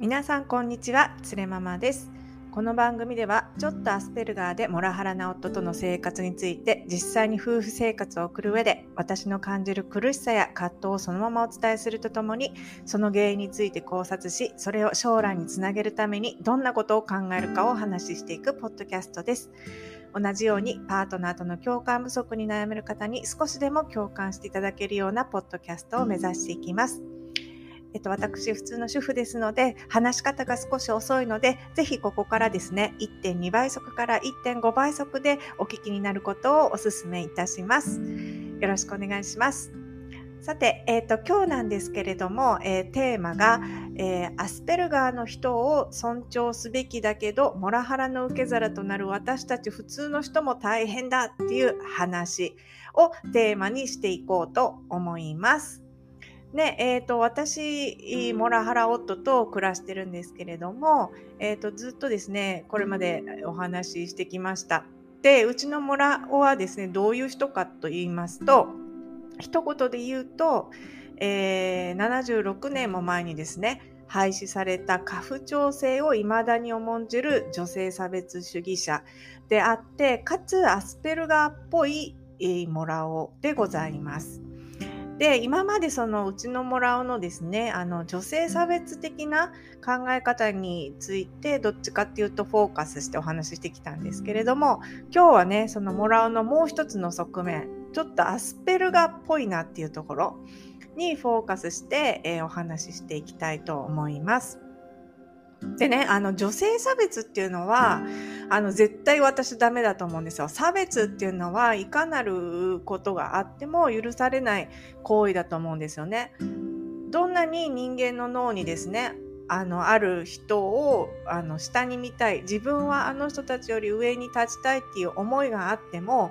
皆さんこんにちは。つれママです。この番組ではちょっとアスペルガーでモラハラな夫との生活について実際に夫婦生活を送る上で私の感じる苦しさや葛藤をそのままお伝えするとともにその原因について考察しそれを将来につなげるためにどんなことを考えるかをお話ししていくポッドキャストです。同じようにパートナーとの共感不足に悩める方に少しでも共感していただけるようなポッドキャストを目指していきます。えっと、私、普通の主婦ですので、話し方が少し遅いので、ぜひここからですね、1.2倍速から1.5倍速でお聞きになることをお勧めいたします。よろしくお願いします。さて、えっ、と、今日なんですけれども、えー、テーマが、えー、アスペルガーの人を尊重すべきだけど、モラハラの受け皿となる私たち普通の人も大変だっていう話をテーマにしていこうと思います。ねえーと、私、モラハラ夫と暮らしてるんですけれども、えーと、ずっとですね、これまでお話ししてきました。で、うちのモラオはですね、どういう人かと言いますと、一言で言うと、えー、76年も前にですね、廃止された家父長制を未だに重んじる女性差別主義者であって、かつアスペルガーっぽいモラオでございます。で今までそのうちのもらうのですねあの女性差別的な考え方についてどっちかっていうとフォーカスしてお話ししてきたんですけれども今日はねそのもらうのもう一つの側面ちょっとアスペルガっぽいなっていうところにフォーカスして、えー、お話ししていきたいと思います。でね、あの女性差別っていうのは、あの絶対私ダメだと思うんですよ。差別っていうのはいかなることがあっても許されない行為だと思うんですよね。どんなに人間の脳にですね、あのある人をあの下に見たい自分はあの人たちより上に立ちたいっていう思いがあっても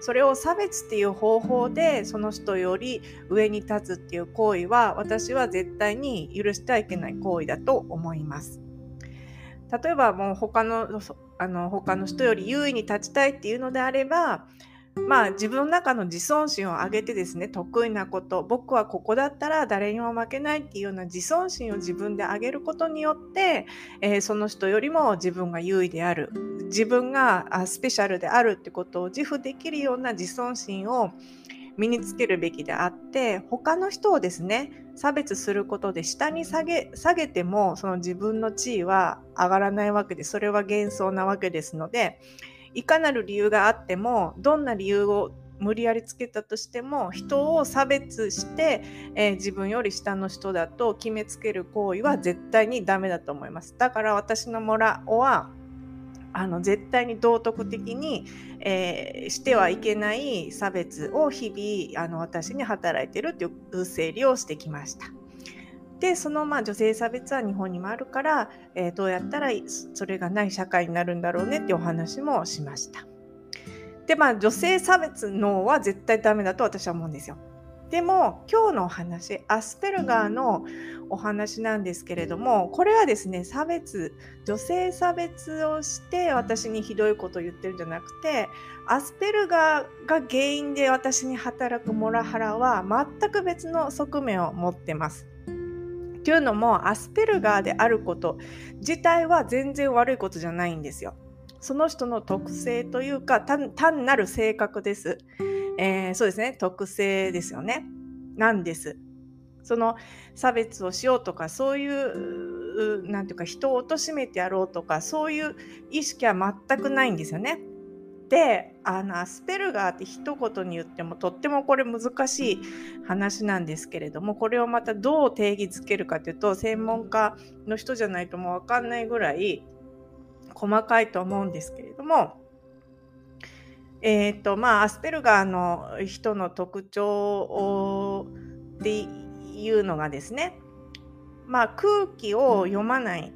それを差別っていう方法でその人より上に立つっていう行為は私は絶対に許してはいけない行為だと思います。例えばもう他のあの他の人より優位に立ちたいっていうのであればまあ自分の中の自尊心を上げてですね得意なこと僕はここだったら誰にも負けないっていうような自尊心を自分で上げることによって、えー、その人よりも自分が優位である自分がスペシャルであるってことを自負できるような自尊心を身につけるべきであって他の人をですね差別することで下に下げ下げてもその自分の地位は上がらないわけでそれは幻想なわけですのでいかなる理由があってもどんな理由を無理やりつけたとしても人を差別して、えー、自分より下の人だと決めつける行為は絶対にダメだと思います。だから私のモラオはあの絶対に道徳的に、えー、してはいけない差別を日々あの私に働いてるという整理をしてきました。でそのまあ女性差別は日本にもあるから、えー、どうやったらそれがない社会になるんだろうねっていうお話もしました。でまあ女性差別のは絶対ダメだと私は思うんですよ。でも今日のお話アスペルガーのお話なんですけれどもこれはですね差別女性差別をして私にひどいことを言ってるんじゃなくてアスペルガーが原因で私に働くモラハラは全く別の側面を持ってます。というのもアスペルガーであること自体は全然悪いことじゃないんですよ。その人の特性というか単なる性格です。えー、そうですね、特性ですよね。なんです。その差別をしようとか、そういう、なんていうか、人を貶めてやろうとか、そういう意識は全くないんですよね。で、あの、アスペルガーって一言に言っても、とってもこれ難しい話なんですけれども、これをまたどう定義づけるかというと、専門家の人じゃないともうわかんないぐらい細かいと思うんですけれども、え、ー、と、まあ、アスペルガーの人の特徴っていうのがですね、まあ、空気を読まない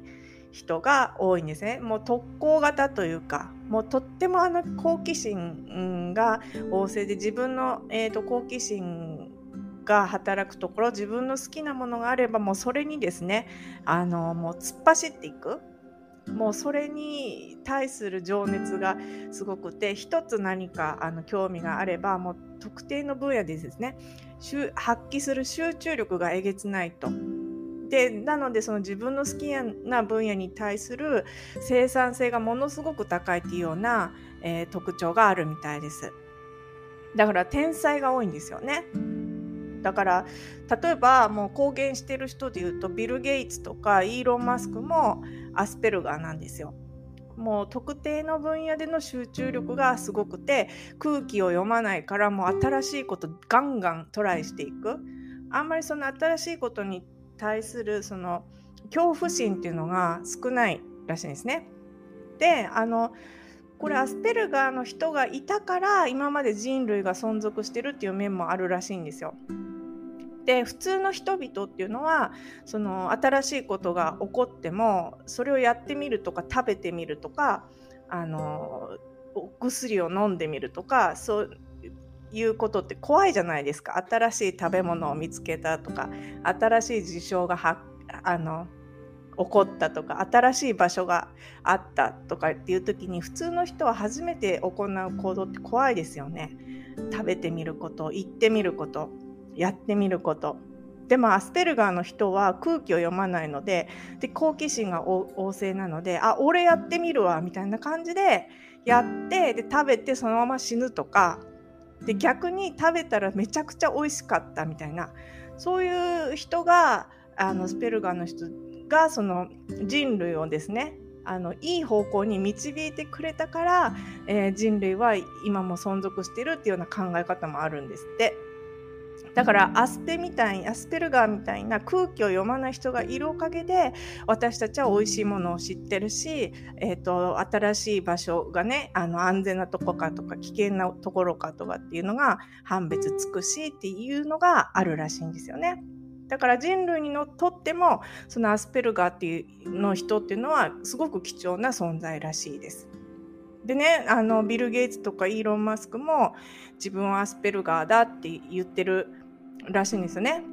人が多いんですね。もう特攻型というか、もうとってもあの好奇心が旺盛で自分の、えーと、好奇心が働くところ自分の好きなものがあればもうそれにですねあのもう突っ走っていくもうそれに対する情熱がすごくて一つ何かあの興味があればもう特定の分野でですね発揮する集中力がえげつないと。でなのでその自分の好きな分野に対する生産性がものすごく高いっていうような、えー、特徴があるみたいです。だから天才が多いんですよね。だから例えばもう公言してる人で言うとビル・ゲイツとかイーロン・マスクもアスペルガーなんですよ。もう特定の分野での集中力がすごくて空気を読まないからもう新しいことガンガントライしていくあんまりその新しいことに対するその恐怖心っていうのが少ないらしいんですね。であのこれアスペルガーの人がいたから今まで人類が存続してるっていう面もあるらしいんですよ。で普通の人々っていうのはその新しいことが起こってもそれをやってみるとか食べてみるとかあのお薬を飲んでみるとかそういうことって怖いじゃないですか新しい食べ物を見つけたとか新しい事象がはあの起こったとか新しい場所があったとかっていう時に普通の人は初めて行う行動って怖いですよね。食べてみること行ってみることやってみること。でもアスペルガーの人は空気を読まないのでで好奇心が旺盛なのであ俺やってみるわみたいな感じでやってで食べてそのまま死ぬとかで逆に食べたらめちゃくちゃ美味しかったみたいなそういう人があのスペルガーの人がその人類をですねあのいい方向に導いてくれたから、えー、人類は今も存続してるっていうような考え方もあるんですって。だからアスペみたいアスペルガーみたいな空気を読まない人がいるおかげで私たちは美味しいものを知ってるし、えーと、新しい場所がねあの安全なとこかとか危険なところかとかっていうのが判別つくしっていうのがあるらしいんですよね。だから人類にのとってもそのアスペルガーっていうの人っていうのはすごく貴重な存在らしいです。でねあのビル・ゲイツとかイーロン・マスクも自分はアスペルガーだって言ってるらしいんですよね。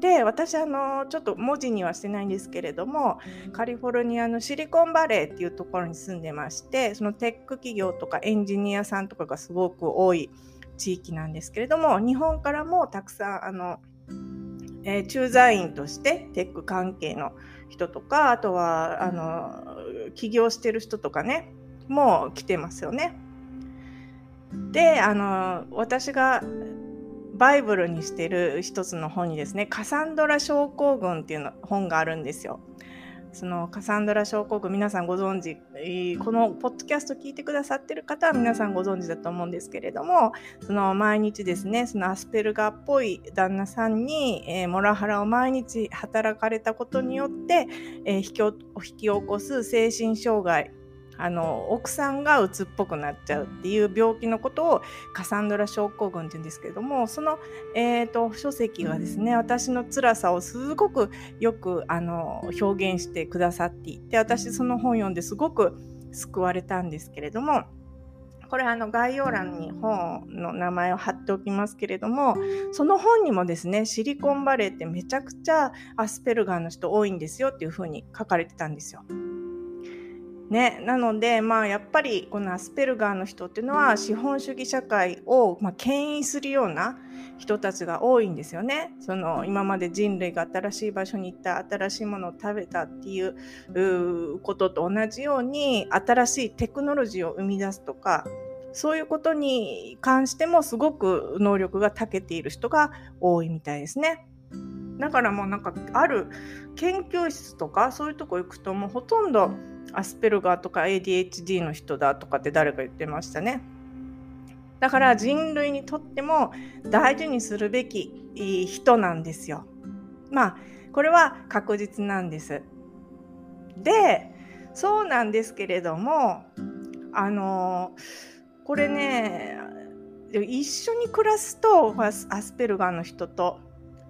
で私あのちょっと文字にはしてないんですけれどもカリフォルニアのシリコンバレーっていうところに住んでましてそのテック企業とかエンジニアさんとかがすごく多い地域なんですけれども日本からもたくさんあの、えー、駐在員としてテック関係の人とかあとはあの起業してる人とかねもう来てますよね。であの私がバイブルにしてる一つの本にですね、カサンドラ症候群っていうの本があるんですよ。そのカサンドラ症候群、皆さんご存知、このポッドキャスト聞いてくださってる方は皆さんご存知だと思うんですけれども、その毎日ですね、そのアスペルガーっぽい旦那さんに、えー、モラハラを毎日働かれたことによって、えー、引き引き起こす精神障害あの奥さんが鬱っぽくなっちゃうっていう病気のことをカサンドラ症候群って言うんですけれどもその、えーと、書籍がですね私の辛さをすごくよくあの表現してくださっていて私その本読んですごく救われたんですけれどもこれあの概要欄に本の名前を貼っておきますけれどもその本にもですねシリコンバレーってめちゃくちゃアスペルガーの人多いんですよっていうふうに書かれてたんですよ。ね、なので、まあ、やっぱりこのアスペルガーの人っていうのは資本主義社会を、まあ、牽引するような人たちが多いんですよね。その今まで人類が新しい場所に行った新しいものを食べたっていうことと同じように新しいテクノロジーを生み出すとかそういうことに関してもすごく能力が長けている人が多いみたいですね。だからもうなんかある研究室とかそういうとこ行くともうほとんどアスペルガーとか ADHD の人だとかって誰か言ってましたね。だから人類にとっても大事にするべき人なんですよ。まあこれは確実なんです。でそうなんですけれどもあのこれね一緒に暮らすとアスペルガーの人と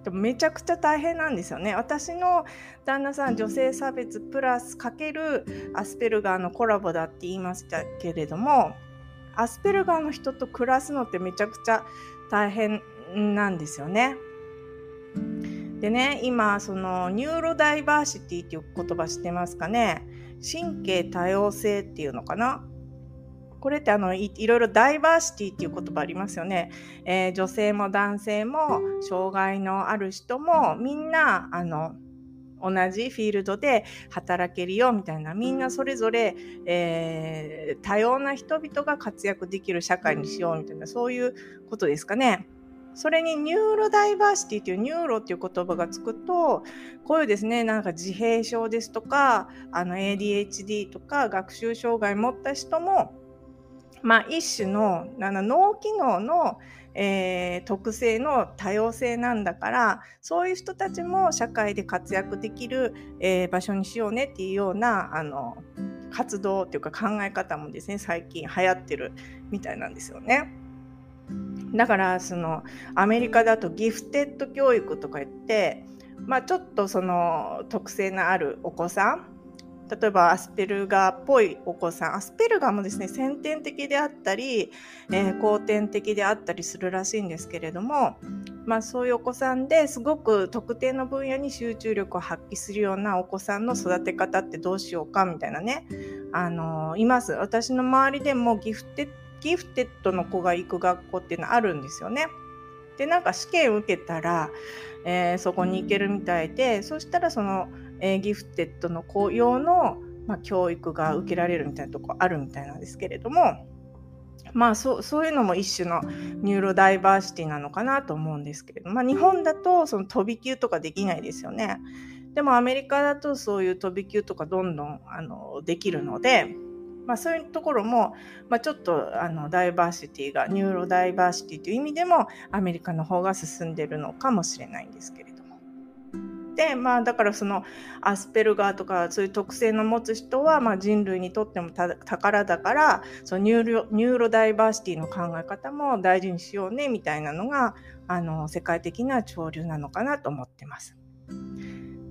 でもめちゃくちゃ大変なんですよね。私の旦那さん女性差別プラスかけるアスペルガーのコラボだって言いましたけれどもアスペルガーの人と暮らすのってめちゃくちゃ大変なんですよね。でね今そのニューロダイバーシティっていう言葉知ってますかね？神経多様性っていうのかな？これってあのいろいろダイバーシティっていう言葉ありますよね、えー、女性も男性も障害のある人もみんなあの同じフィールドで働けるよみたいなみんなそれぞれ、えー、多様な人々が活躍できる社会にしようみたいなそういうことですかね。それにニューロダイバーシティというニューロっていう言葉がつくとこういうですねなんか自閉症ですとかあの ADHD とか学習障害持った人もまあ一種の脳機能のえー、特性の多様性なんだからそういう人たちも社会で活躍できる、えー、場所にしようねっていうようなあの活動っていうか考え方もですね最近流行ってるみたいなんですよね。だからそのアメリカだとギフテッド教育とか言って、まあ、ちょっとその特性のあるお子さん例えばアスペルガーっぽいお子さん。アスペルガーもですね先天的であったり、え、後天的であったりするらしいんですけれども、まあ、そういうお子さんですごく特定の分野に集中力を発揮するようなお子さんの育て方ってどうしようかみたいなね、あの、います。私の周りでもギフテギフテッドの子が行く学校っていうのはあるんですよね。でなんか試験受けたら、えー、そこに行けるみたいでそしたらそのえー、ギフテッドの子用の、まあ、教育が受けられるみたいなとこあるみたいなんですけれどもまあそうそういうのも一種のニューロダイバーシティなのかなと思うんですけれど、まあ、日本だとその飛び級とかできないですよね。でもアメリカだとそういう飛び級とかどんどんあのできるので、まあ、そういうところも、まあ、ちょっとあのダイバーシティがニューロダイバーシティという意味でもアメリカの方が進んでるのかもしれないんですけれど。でまあだからそのアスペルガーとかそういう特性の持つ人は、まあ、人類にとっても宝だからそのニューロニューロダイバーシティの考え方も大事にしようねみたいなのがあの世界的な潮流なのかなと思ってます。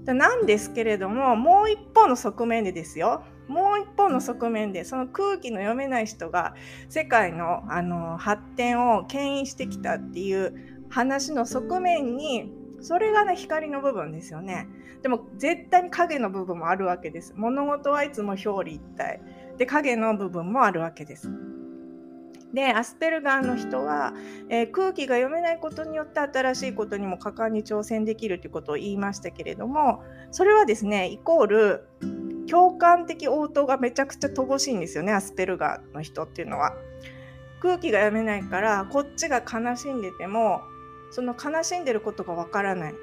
なんですけれどももう一方の側面でですよもう一方の側面でその空気の読めない人が世界のあの発展を牽引してきたっていう話の側面にそれがね光の部分ですよね。でも絶対に影の部分もあるわけです。物事はいつも表裏一体。で影の部分もあるわけです。でアスペルガーの人は、えー、空気が読めないことによって新しいことにも果敢に挑戦できるということを言いましたけれどもそれはですねイコール共感的応答がめちゃくちゃ乏しいんですよねアスペルガーの人っていうのは。空気が読めないからこっちが悲しんでてもその悲しんでることがわからない。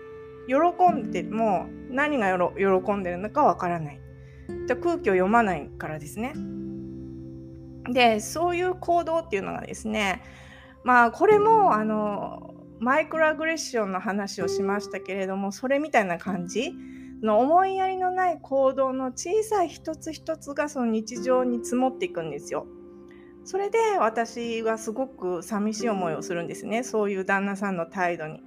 喜んでも何が喜んでるのかわからない。じゃ空気を読まないからですね。でそういう行動っていうのがですねまあこれもあのマイクロアグレッションの話をしましたけれどもそれみたいな感じの思いやりのない行動の小さい一つ一つがその日常に積もっていくんですよ。それで私はすごく寂しい思いをするんですね。そういう旦那さんの態度に。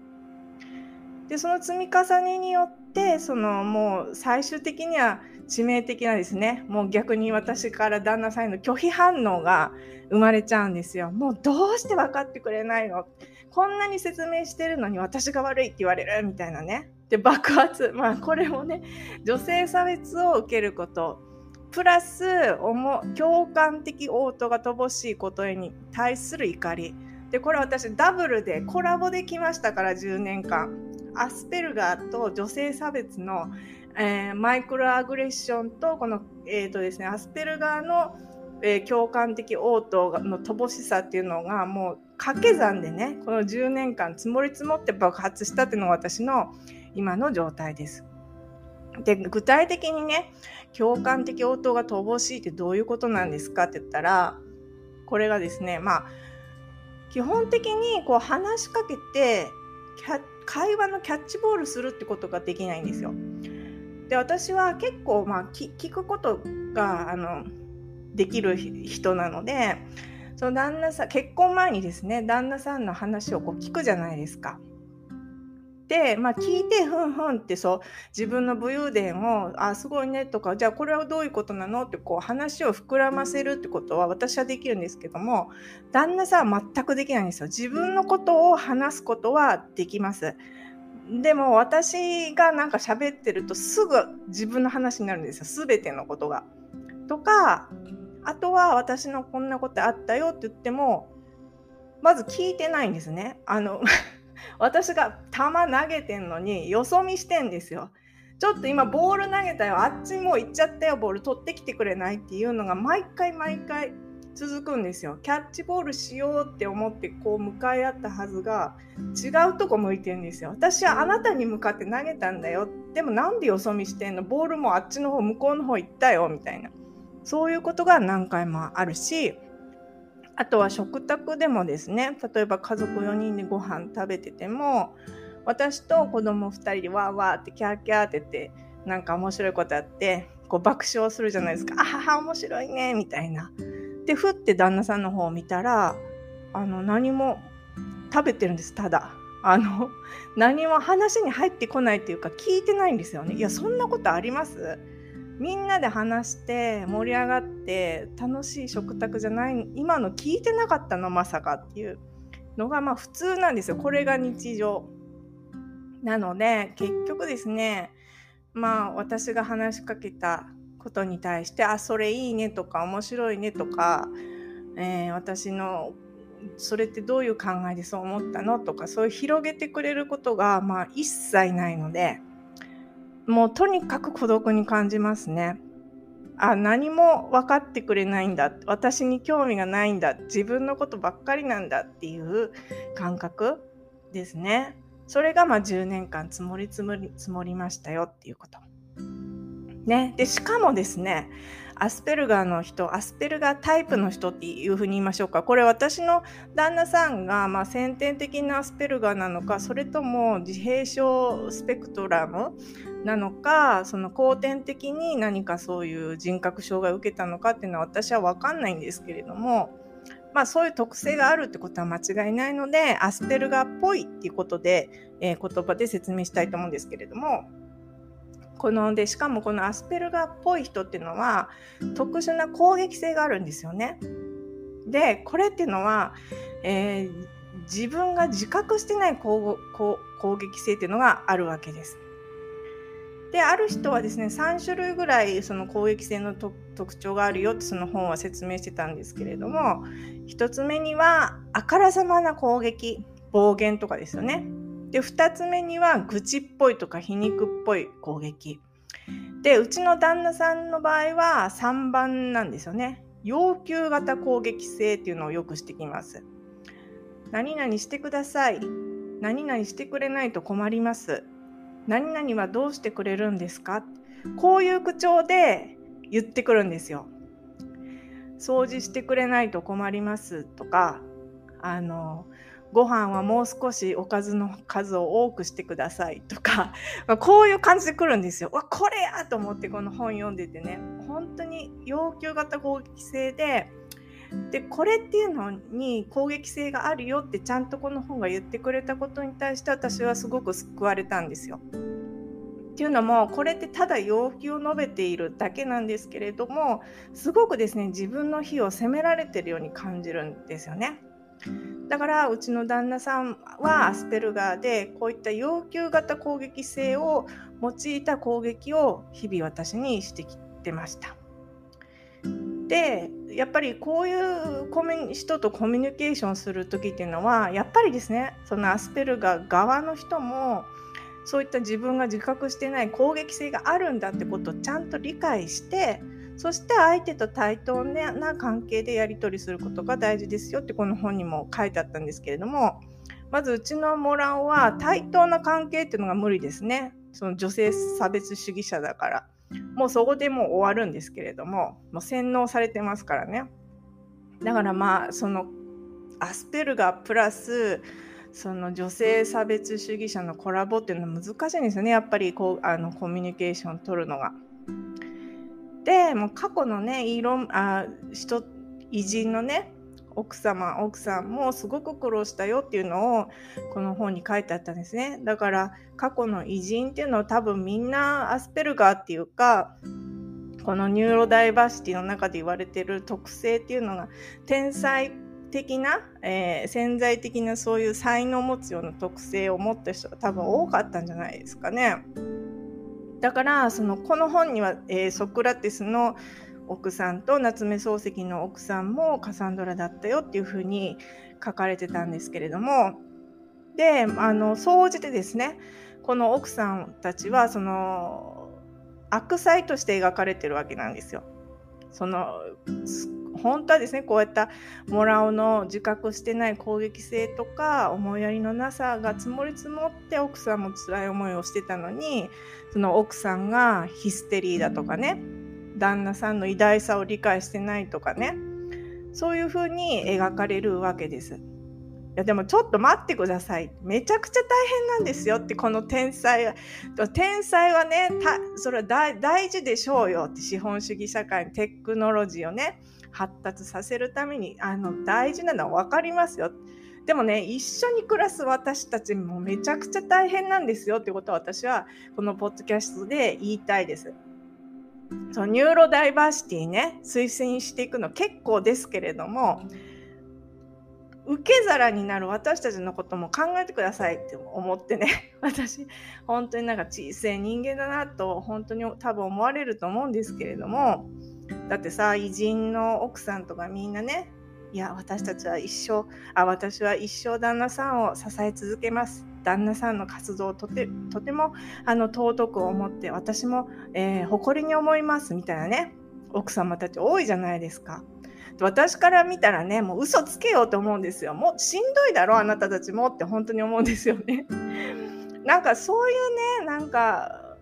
でその積み重ねによってそのもう最終的には致命的なですね。もう逆に私から旦那さんへの拒否反応が生まれちゃうんですよ。もうどうして分かってくれないの？こんなに説明してるのに私が悪いって言われる？みたいなね。で爆発。まあこれもね女性差別を受けることプラス共感的応答が乏しいことに対する怒りでこれ私ダブルでコラボできましたから10年間アスペルガーと女性差別の、えー、マイクロアグレッションとこの、えーとですね、アスペルガーの、えー、共感的応答の乏しさっていうのがもう掛け算でねこの10年間積もり積もって爆発したっていうのが私の今の状態です。で具体的にね共感的応答が乏しいってどういうことなんですかって言ったらこれがですねまあ基本的にこう話しかけて会話のキャッチボールするってことができないんですよ。で私は結構まあ聞くことがあのできる人なのでその旦那さん結婚前にですね旦那さんの話をこう聞くじゃないですか。で、まあ、聞いてふんふんってそう自分の武勇伝をあすごいねとかじゃあこれはどういうことなの？ってこう話を膨らませるってことは私はできるんですけども旦那さんは全くできないんですよ。自分のことを話すことはできます。でも私がなんか喋ってるとすぐ自分の話になるんですよ全てのことが。とかあとは私のこんなことあったよって言ってもまず聞いてないんですね。あの私が球投げてんのによそ見してんですよ。ちょっと今ボール投げたよ。あっちもう行っちゃったよ。ボール取ってきてくれないっていうのが毎回毎回続くんですよ。キャッチボールしようって思ってこう向かい合ったはずが違うとこ向いてるんですよ。私はあなたに向かって投げたんだよ。でもなんでよそ見してんの？ボールもあっちの方向こうの方行ったよ。みたいな。そういうことが何回もあるしあとは食卓でもですね例えば家族4人でご飯食べてても私と子供2人でわーわーってキャーキャーって言ってなんか面白いことあってこう爆笑するじゃないですかあはは面白いねみたいな。でふって旦那さんの方を見たらあの何も食べてるんですただ。あの何も話に入ってこないっていうか聞いてないんですよね。いやそんなことあります？みんなで話して盛り上がって楽しい食卓じゃない今の聞いてなかったのまさかっていうのがまあ普通なんですよ。これが日常。なので結局ですねまあ私が話しかけたことに対してあそれいいねとか面白いねとか、えー、私のそれってどういう考えでそう思ったのとかそういう広げてくれることがまあ一切ないのでもうとにかく孤独に感じますね。あ何も分かってくれないんだ私に興味がないんだ自分のことばっかりなんだっていう感覚ですね。それがまあ10年間積もり積もり積もりましたよっていうこと。ね、でしかもですねアスペルガーの人アスペルガータイプの人っていうふうに言いましょうかこれ私の旦那さんが、まあ、先天的なアスペルガーなのかそれとも自閉症スペクトラムなのかその後天的に何かそういう人格障害を受けたのかっていうのは私は分かんないんですけれどもまあそういう特性があるってことは間違いないのでアスペルガーっぽいっていうことで、えー、言葉で説明したいと思うんですけれどもこのでしかもこのアスペルガーっぽい人っていうのは特殊な攻撃性があるんですよね。でこれっていうのは、えー、自分が自覚してない攻撃性っていうのがあるわけです。である人はですね3種類ぐらいその攻撃性の特徴があるよってその本は説明してたんですけれども1つ目にはあからさまな攻撃暴言とかですよね。で2つ目には愚痴っぽいとか皮肉っぽい攻撃。でうちの旦那さんの場合は3番なんですよね。要求型攻撃性っていうのをよくしてきます。何々してください。何々してくれないと困ります。何々はどうしてくれるんですかこういう口調で言ってくるんですよ掃除してくれないと困りますとかあのご飯はもう少しおかずの数を多くしてくださいとか、こういう感じで来るんですよ。わ、これやと思ってこの本読んでてね、本当に要求型攻撃性で、で、これっていうのに攻撃性があるよってちゃんとこの本が言ってくれたことに対して私はすごく救われたんですよ。っていうのもこれってただ要求を述べているだけなんですけれどもすごくですね自分の非を責められてるように感じるんですよね。だからうちの旦那さんはアスペルガーでこういった要求型攻撃性を用いた攻撃を日々私にしてきてました。でやっぱりこういうコミ人とコミュニケーションする時っていうのはやっぱりですねそのアスペルガー側の人もそういった自分が自覚してない攻撃性があるんだってことをちゃんと理解してそして相手と対等な関係でやり取りすることが大事ですよってこの本にも書いてあったんですけれどもまずうちのモランは対等な関係っていうのが無理ですね。その女性差別主義者だから。もうそこでもう終わるんですけれどももう洗脳されてますからねだからまあそのアスペルガープラスその女性差別主義者のコラボっていうのは難しいんですよねやっぱりこうあのコミュニケーション取るのが。でもう過去のねいろあ人偉人のね奥様奥さんもすごく苦労したよっていうのをこの本に書いてあったんですねだから過去の偉人っていうのは多分みんなアスペルガーっていうかこのニューロダイバーシティの中で言われてる特性っていうのが天才的な、えー、潜在的なそういう才能を持つような特性を持った人が多分多かったんじゃないですかね。だからそのこの本には、えー、ソクラテスの奥さんと夏目漱石の奥さんもカサンドラだったよっていうふうに書かれてたんですけれどもであの総じてですねこの奥さんたちはその悪妻として描かれてるわけなんですよ。その本当はですねこういったモラオの自覚してない攻撃性とか思いやりのなさが積もり積もって奥さんも辛い思いをしてたのにその奥さんがヒステリーだとかね旦那さんの偉大さを理解してないとかねそういうふうに描かれるわけです。いやでもちょっと待ってください。めちゃくちゃ大変なんですよってこの天才は。天才はね、それは大事でしょうよって資本主義社会テクノロジーをね発達させるためにあの大事なのは分かりますよ。でもね一緒に暮らす私たちもめちゃくちゃ大変なんですよってことは私はこのポッドキャストで言いたいです。そのニューロダイバーシティね推薦していくの結構ですけれども受け皿になる私たちのことも考えてくださいって思ってね 私本当になんか小さい人間だなと本当に多分思われると思うんですけれどもだってさ偉人の奥さんとかみんなねいや私たちは一生あ私は一生旦那さんを支え続けます。旦那さんの活動をとてとてもあの尊く思って私も、えー、誇りに思いますみたいなね奥様たち多いじゃないですか。私から見たらねもう嘘つけようと思うんですよ。もうしんどいだろあなたたちもって本当に思うんですよね。なんかそういうねなんか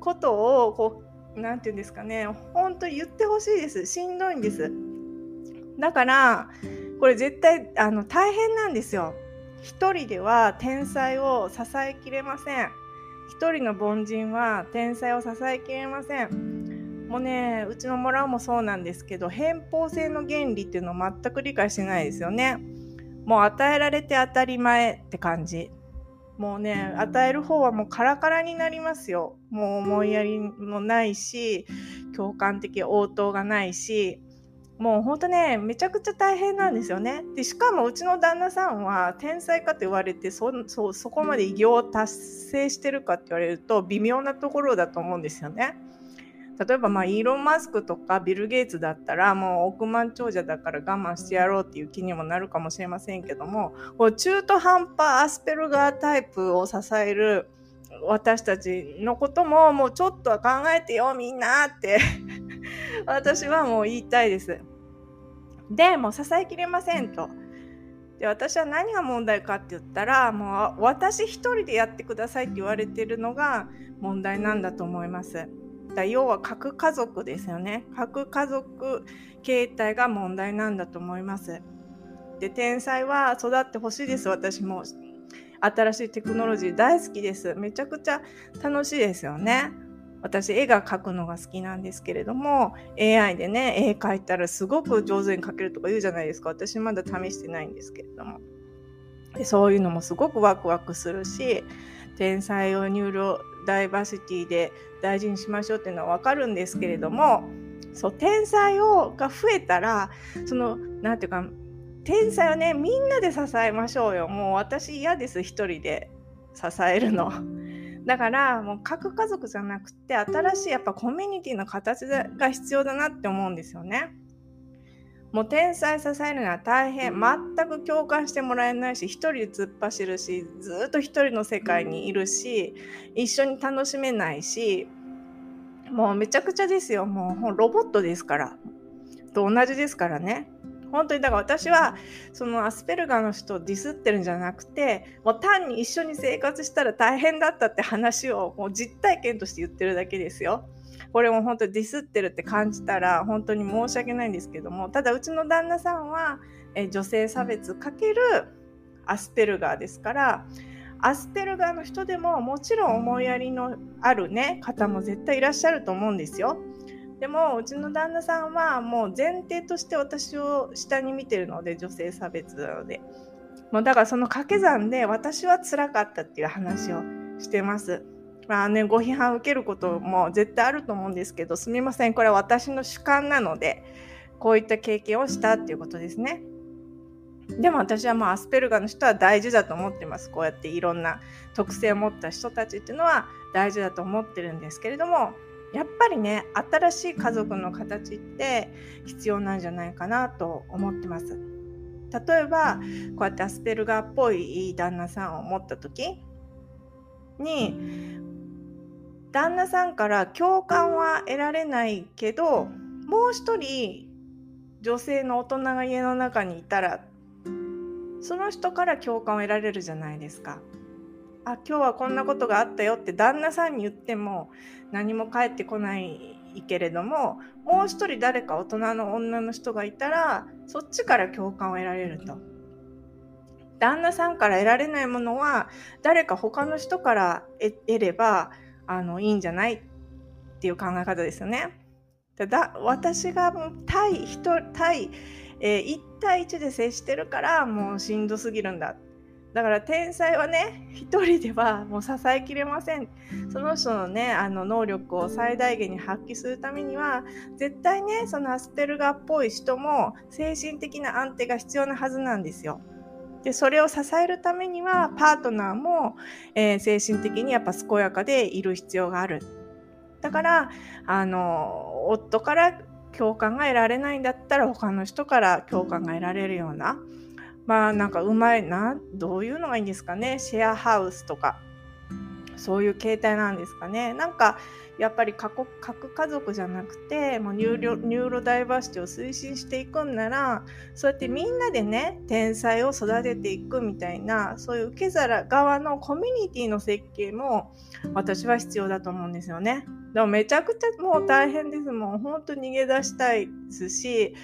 ことをこう何て言うんですかね本当言ってほしいですしんどいんです。だからこれ絶対あの大変なんですよ。一人では天才を支えきれません。一人の凡人は天才を支えきれません。もうね、うちのモラもそうなんですけど、偏方性の原理っていうのを全く理解してないですよね。もう与えられて当たり前って感じ。もうね、与える方はもうカラカラになりますよ。もう思いやりもないし、共感的応答がないし、もうほんとねめちゃくちゃ大変なんですよね。でしかもうちの旦那さんは天才かと言われてそそそこまで偉業を達成してるかって言われると微妙なところだと思うんですよね。例えばまあイーロン・マスクとかビル・ゲイツだったらもう億万長者だから我慢してやろうっていう気にもなるかもしれませんけども中途半端アスペルガータイプを支える私たちのことももうちょっとは考えてよみんなって私はもう言いたいです。でもう支えきれませんと。で私は何が問題かって言ったらもう私一人でやってくださいって言われてるのが問題なんだと思います。だ要は核家族ですよね。核家族形態が問題なんだと思います。で天才は育ってほしいです私も。新しいテクノロジー大好きです。めちゃくちゃ楽しいですよね。私絵が描くのが好きなんですけれども AI でね絵描いたらすごく上手に描けるとか言うじゃないですか。私まだ試してないんですけれども。でそういうのもすごくワクワクするし天才をニューロダイバーシティで大事にしましょうっていうのは分かるんですけれどもそう天才をが増えたらその何て言うか天才をねみんなで支えましょうよ。もう私嫌です一人で支えるの。だからもう核家族じゃなくて新しいやっぱコミュニティの形が必要だなって思うんですよね。もう天才支えるのは大変。全く共感してもらえないし一人で突っ走るしずっと一人の世界にいるし一緒に楽しめないしもうめちゃくちゃですよ。もうロボットですから。と同じですからね本当にだから私はそのアスペルガーの人をディスってるんじゃなくてもう単に一緒に生活したら大変だったって話をもう実体験として言ってるだけですよ。これも本当にディスってるって感じたら本当に申し訳ないんですけどもただうちの旦那さんはえ女性差別かけるアスペルガーですからアスペルガーの人でももちろん思いやりのあるね方も絶対いらっしゃると思うんですよ。でもうちの旦那さんはもう前提として私を下に見てるので女性差別なのでもうだからその掛け算で私は辛かったっていう話をしてます。まあね、ご批判を受けることも絶対あると思うんですけどすみませんこれは私の主観なのでこういった経験をしたっていうことですね。でも私はもうアスペルガーの人は大事だと思ってます。こうやっていろんな特性を持った人たちっていうのは大事だと思ってるんですけれどもやっぱりね新しい家族の形って必要なんじゃないかなと思ってます。例えばこうやってアスペルガーっぽい旦那さんを持った時に旦那さんから共感は得られないけどもう一人女性の大人が家の中にいたらその人から共感を得られるじゃないですか。あ今日はこんなことがあったよって旦那さんに言っても何も返ってこないけれどももう一人誰か大人の女の人がいたらそっちから共感を得られると。旦那さんから得られないものは誰か他の人から得ればあのいいんじゃない？っていう考え方ですよね。だ私が対人対、えー、1対1で接してるからもうしんどすぎるんだだから天才はね一人ではもう支えきれませんその人のねあの能力を最大限に発揮するためには絶対ねそのアスペルガーっぽい人も精神的な安定が必要なはずなんですよ。でそれを支えるためにはパートナーも、えー、精神的にやっぱ健やかでいる必要がある。だからあの夫から共感が得られないんだったら他の人から共感が得られるようなまあなんかうまいなどういうのがいいんですかねシェアハウスとかそういう形態なんですかね。なんかやっぱり核家族じゃなくてもうニューロダイバーシティを推進していくんならそうやってみんなでね天才を育てていくみたいなそういう受け皿側のコミュニティの設計も私は必要だと思うんですよね。でもめちゃくちゃもう大変です。もん本当逃げ出したいですし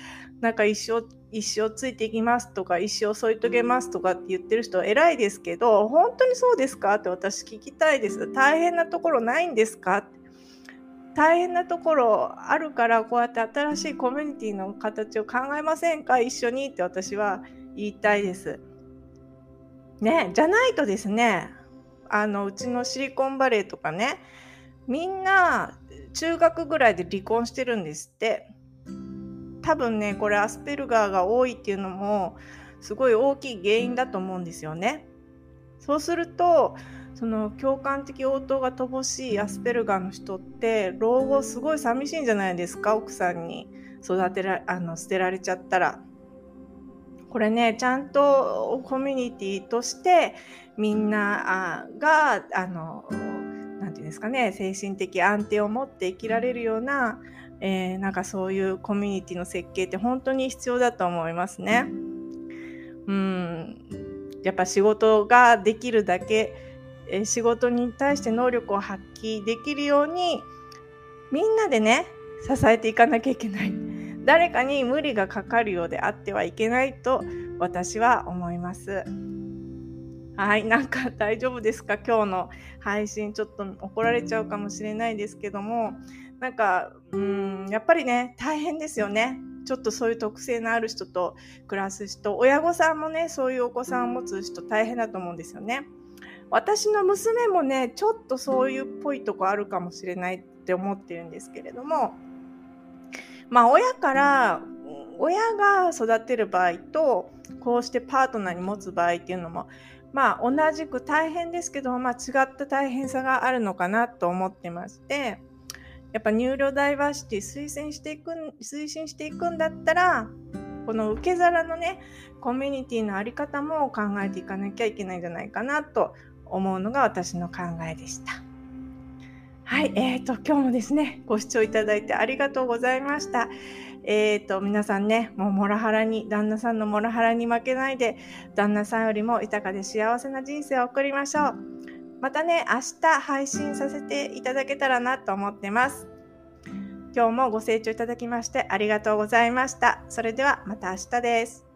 なんか一生一生ついていきますとか一生添い遂げますとかって言ってる人は偉いですけど本当にそうですかって私聞きたいです。大変なところないんですか大変なところあるからこうやって新しいコミュニティの形を考えませんか？一緒にって私は言いたいです。ねじゃないとですねあのうちのシリコンバレーとかねみんな中学ぐらいで離婚してるんですって。多分ねこれアスペルガーが多いっていうのもすごい大きい原因だと思うんですよね。そうするとその共感的応答が乏しいアスペルガーの人って老後すごい寂しいんじゃないですか？奥さんに育てらあの捨てられちゃったら。これねちゃんとコミュニティとしてみんながあの何て言うんですかね精神的安定を持って生きられるようなえー、なんかそういうコミュニティの設計って本当に必要だと思いますね。うん、やっぱ仕事ができるだけ、えー、仕事に対して能力を発揮できるようにみんなでね支えていかなきゃいけない。誰かに無理がかかるようであってはいけないと私は思います。はい、なんか大丈夫ですか？今日の配信ちょっと怒られちゃうかもしれないですけどもなんかうんやっぱりね大変ですよね。ちょっとそういう特性のある人と暮らす人親御さんもねそういうお子さんを持つ人大変だと思うんですよね。私の娘もねちょっとそういうっぽいとこあるかもしれないって思ってるんですけれどもまあ親から親が育てる場合とこうしてパートナーに持つ場合っていうのもまあ同じく大変ですけど、まあ、違った大変さがあるのかなと思ってまして。やっぱニューロダイバーシティ推薦していく推進していくんだったらこの受け皿のねコミュニティの在り方も考えていかなきゃいけないんじゃないかなと思うのが私の考えでした。はい、えーと、今日もですね、ご視聴いただいてありがとうございました。えーと、皆さんね、もうモラハラに、旦那さんのモラハラに負けないで、旦那さんよりも豊かで幸せな人生を送りましょう。またね、明日配信させていただけたらなと思ってます。今日もご清聴いただきましてありがとうございました。それではまた明日です。